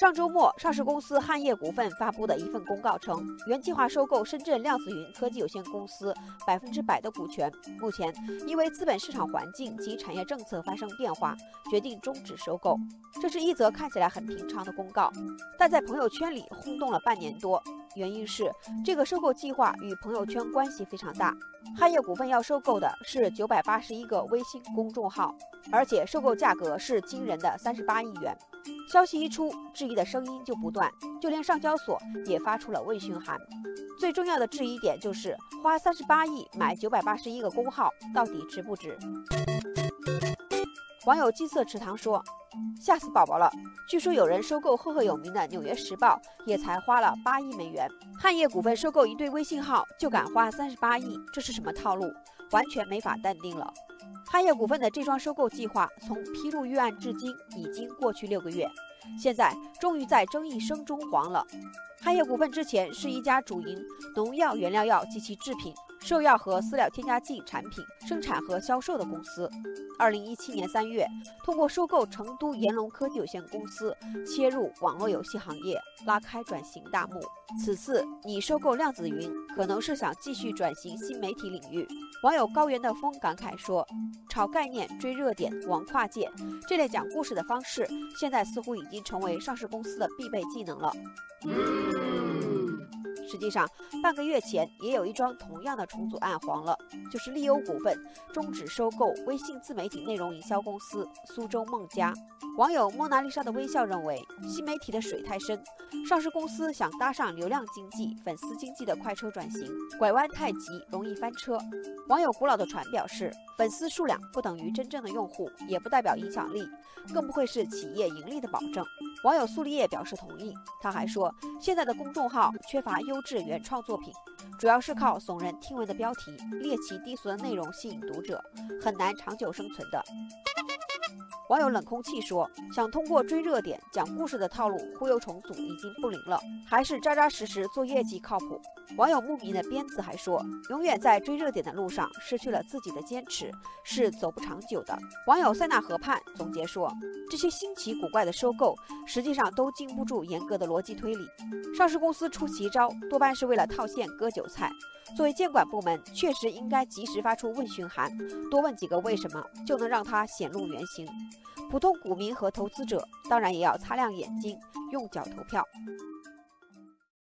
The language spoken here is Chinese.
上周末，上市公司汉业股份发布的一份公告称，原计划收购深圳量子云科技有限公司百分之百的股权，目前因为资本市场环境及产业政策发生变化，决定终止收购。这是一则看起来很平常的公告，但在朋友圈里轰动了半年多。原因是这个收购计划与朋友圈关系非常大。汉业股份要收购的是九百八十一个微信公众号，而且收购价格是惊人的三十八亿元。消息一出，质疑的声音就不断，就连上交所也发出了问询函。最重要的质疑点就是花三十八亿买九百八十一个公号，到底值不值？网友金色池塘说：“吓死宝宝了！据说有人收购赫赫有名的《纽约时报》，也才花了八亿美元。汉业股份收购一对微信号就敢花三十八亿，这是什么套路？完全没法淡定了。”汉业股份的这桩收购计划从披露预案至今已经过去六个月，现在终于在争议声中黄了。汉业股份之前是一家主营农药原料药及其制品。兽药和饲料添加剂产品生产和销售的公司，二零一七年三月通过收购成都炎龙科技有限公司，切入网络游戏行业，拉开转型大幕。此次你收购量子云，可能是想继续转型新媒体领域。网友高原的风感慨说：“炒概念、追热点、玩跨界，这类讲故事的方式，现在似乎已经成为上市公司的必备技能了。”实际上，半个月前也有一桩同样的重组案黄了，就是利欧股份终止收购微信自媒体内容营销公司苏州梦家。网友蒙娜丽莎的微笑认为，新媒体的水太深，上市公司想搭上流量经济、粉丝经济的快车转型，拐弯太急容易翻车。网友古老的船表示，粉丝数量不等于真正的用户，也不代表影响力，更不会是企业盈利的保证。网友苏立叶表示同意，他还说，现在的公众号缺乏优质原创作品，主要是靠耸人听闻的标题、猎奇低俗的内容吸引读者，很难长久生存的。网友冷空气说：“想通过追热点、讲故事的套路忽悠重组已经不灵了，还是扎扎实实做业绩靠谱。”网友牧民的鞭子还说：“永远在追热点的路上失去了自己的坚持，是走不长久的。”网友塞纳河畔总结说：“这些新奇古怪的收购，实际上都经不住严格的逻辑推理。上市公司出奇招，多半是为了套现割韭菜。作为监管部门，确实应该及时发出问询函，多问几个为什么，就能让它显露原形。”普通股民和投资者当然也要擦亮眼睛，用脚投票。